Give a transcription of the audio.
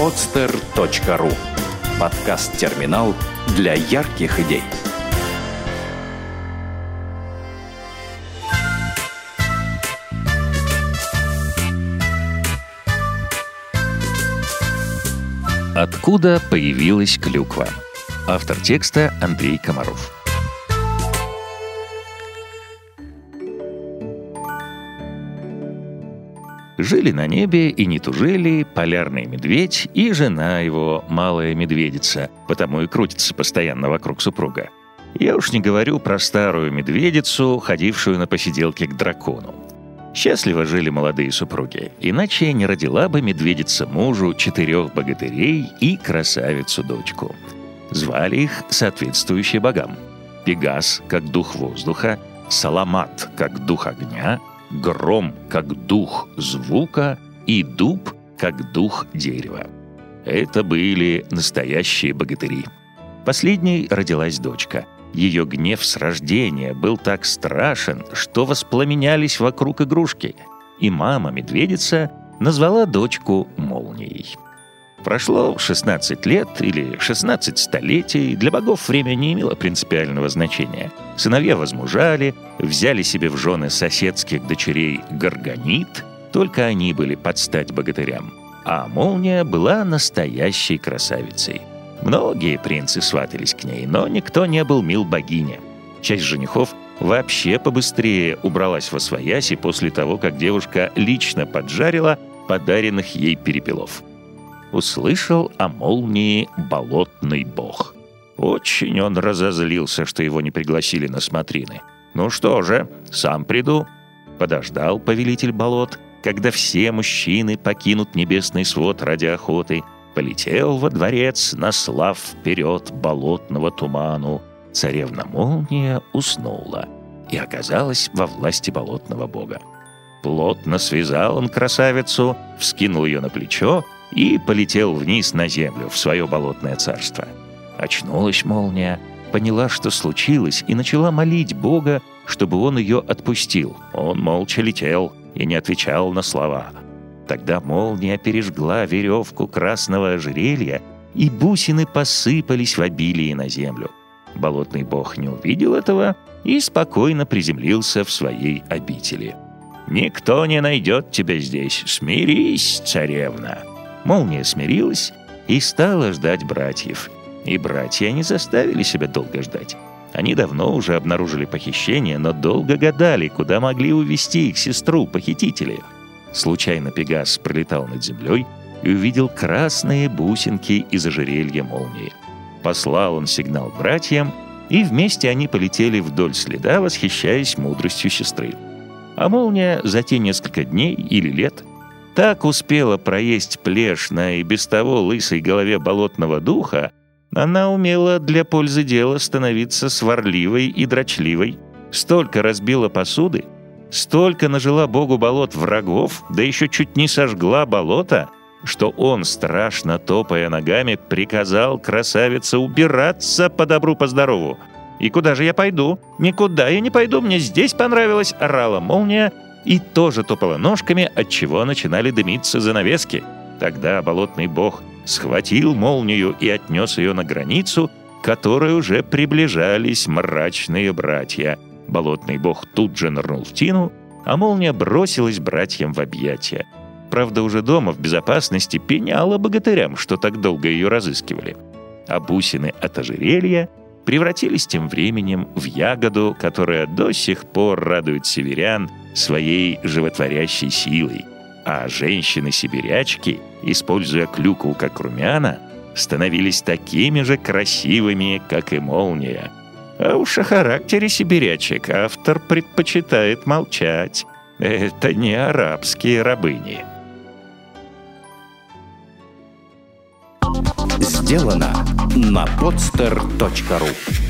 podster.ru Подкаст-терминал для ярких идей. Откуда появилась клюква? Автор текста Андрей Комаров. Жили на небе и не тужили полярный медведь и жена его, малая медведица, потому и крутится постоянно вокруг супруга. Я уж не говорю про старую медведицу, ходившую на посиделке к дракону. Счастливо жили молодые супруги, иначе не родила бы медведица мужу четырех богатырей и красавицу-дочку. Звали их соответствующие богам. Пегас, как дух воздуха, Саламат, как дух огня, гром как дух звука и дуб как дух дерева. Это были настоящие богатыри. Последней родилась дочка. Ее гнев с рождения был так страшен, что воспламенялись вокруг игрушки. И мама-медведица назвала дочку Молнией. Прошло 16 лет или 16 столетий, для богов время не имело принципиального значения. Сыновья возмужали, взяли себе в жены соседских дочерей Гаргонит, только они были под стать богатырям. А молния была настоящей красавицей. Многие принцы сватались к ней, но никто не был мил богине. Часть женихов вообще побыстрее убралась во свояси после того, как девушка лично поджарила подаренных ей перепелов услышал о молнии болотный бог. Очень он разозлился, что его не пригласили на смотрины. «Ну что же, сам приду». Подождал повелитель болот, когда все мужчины покинут небесный свод ради охоты, полетел во дворец, наслав вперед болотного туману. Царевна Молния уснула и оказалась во власти болотного бога. Плотно связал он красавицу, вскинул ее на плечо и полетел вниз на землю, в свое болотное царство. Очнулась молния, поняла, что случилось, и начала молить Бога, чтобы он ее отпустил. Он молча летел и не отвечал на слова. Тогда молния пережгла веревку красного ожерелья, и бусины посыпались в обилии на землю. Болотный бог не увидел этого и спокойно приземлился в своей обители. «Никто не найдет тебя здесь. Смирись, царевна!» Молния смирилась и стала ждать братьев. И братья не заставили себя долго ждать. Они давно уже обнаружили похищение, но долго гадали, куда могли увести их сестру, похитители. Случайно Пегас пролетал над землей и увидел красные бусинки из ожерелья молнии. Послал он сигнал братьям, и вместе они полетели вдоль следа, восхищаясь мудростью сестры. А молния за те несколько дней или лет так успела проесть плешь на и без того лысой голове болотного духа, она умела для пользы дела становиться сварливой и дрочливой. Столько разбила посуды, столько нажила богу болот врагов, да еще чуть не сожгла болото, что он, страшно топая ногами, приказал красавице убираться по добру, по здорову. «И куда же я пойду? Никуда я не пойду, мне здесь понравилось!» — орала молния, и тоже топала ножками, от чего начинали дымиться занавески. Тогда болотный бог схватил молнию и отнес ее на границу, к которой уже приближались мрачные братья. Болотный бог тут же нырнул в тину, а молния бросилась братьям в объятия. Правда, уже дома в безопасности пеняла богатырям, что так долго ее разыскивали. А бусины от ожерелья превратились тем временем в ягоду, которая до сих пор радует северян своей животворящей силой. А женщины-сибирячки, используя клюкву как румяна, становились такими же красивыми, как и молния. А уж о характере сибирячек автор предпочитает молчать. Это не арабские рабыни. Сделано на podster.ru